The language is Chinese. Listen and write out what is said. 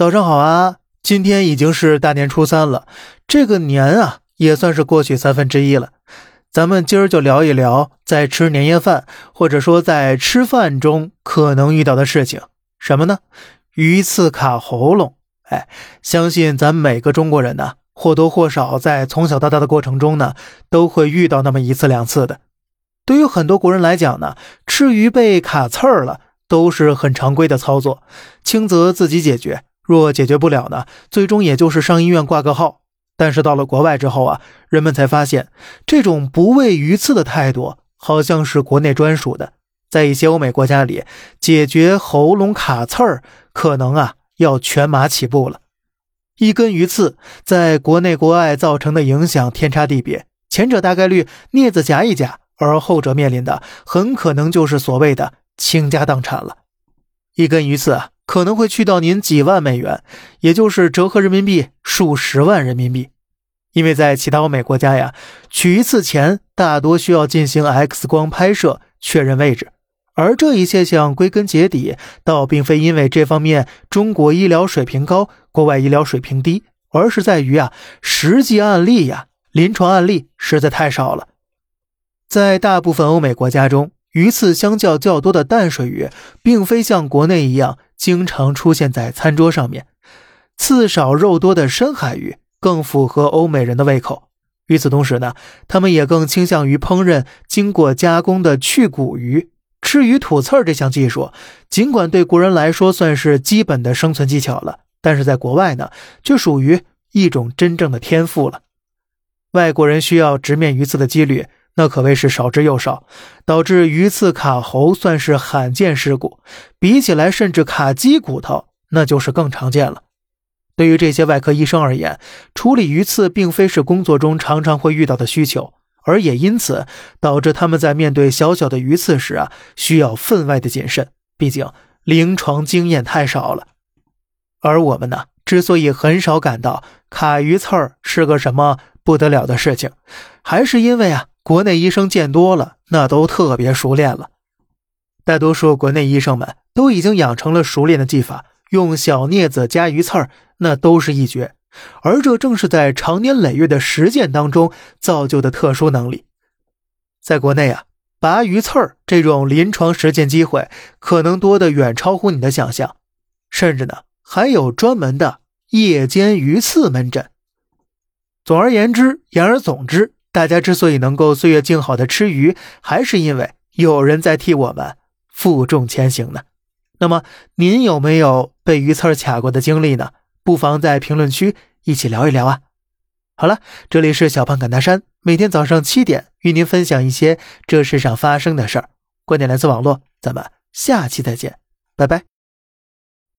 早上好啊！今天已经是大年初三了，这个年啊也算是过去三分之一了。咱们今儿就聊一聊，在吃年夜饭或者说在吃饭中可能遇到的事情，什么呢？鱼刺卡喉咙。哎，相信咱每个中国人呢，或多或少在从小到大的过程中呢，都会遇到那么一次两次的。对于很多国人来讲呢，吃鱼被卡刺儿了，都是很常规的操作，轻则自己解决。若解决不了呢，最终也就是上医院挂个号。但是到了国外之后啊，人们才发现，这种不畏鱼刺的态度好像是国内专属的。在一些欧美国家里，解决喉咙卡刺儿，可能啊要全麻起步了。一根鱼刺在国内国外造成的影响天差地别，前者大概率镊子夹一夹，而后者面临的很可能就是所谓的倾家荡产了。一根鱼刺啊。可能会去到您几万美元，也就是折合人民币数十万人民币。因为在其他欧美国家呀，取一次钱大多需要进行 X 光拍摄确认位置，而这一现象归根结底倒并非因为这方面中国医疗水平高，国外医疗水平低，而是在于啊实际案例呀，临床案例实在太少了。在大部分欧美国家中，鱼刺相较较多的淡水鱼，并非像国内一样。经常出现在餐桌上面，刺少肉多的深海鱼更符合欧美人的胃口。与此同时呢，他们也更倾向于烹饪经过加工的去骨鱼。吃鱼吐刺儿这项技术，尽管对国人来说算是基本的生存技巧了，但是在国外呢，却属于一种真正的天赋了。外国人需要直面鱼刺的几率。那可谓是少之又少，导致鱼刺卡喉算是罕见事故，比起来甚至卡鸡骨头，那就是更常见了。对于这些外科医生而言，处理鱼刺并非是工作中常常会遇到的需求，而也因此导致他们在面对小小的鱼刺时啊，需要分外的谨慎，毕竟临床经验太少了。而我们呢，之所以很少感到卡鱼刺儿是个什么不得了的事情，还是因为啊。国内医生见多了，那都特别熟练了。大多数国内医生们都已经养成了熟练的技法，用小镊子夹鱼刺儿，那都是一绝。而这正是在长年累月的实践当中造就的特殊能力。在国内啊，拔鱼刺儿这种临床实践机会可能多得远超乎你的想象，甚至呢，还有专门的夜间鱼刺门诊。总而言之，言而总之。大家之所以能够岁月静好的吃鱼，还是因为有人在替我们负重前行呢。那么，您有没有被鱼刺卡过的经历呢？不妨在评论区一起聊一聊啊。好了，这里是小胖赶大山，每天早上七点与您分享一些这世上发生的事儿。观点来自网络，咱们下期再见，拜拜。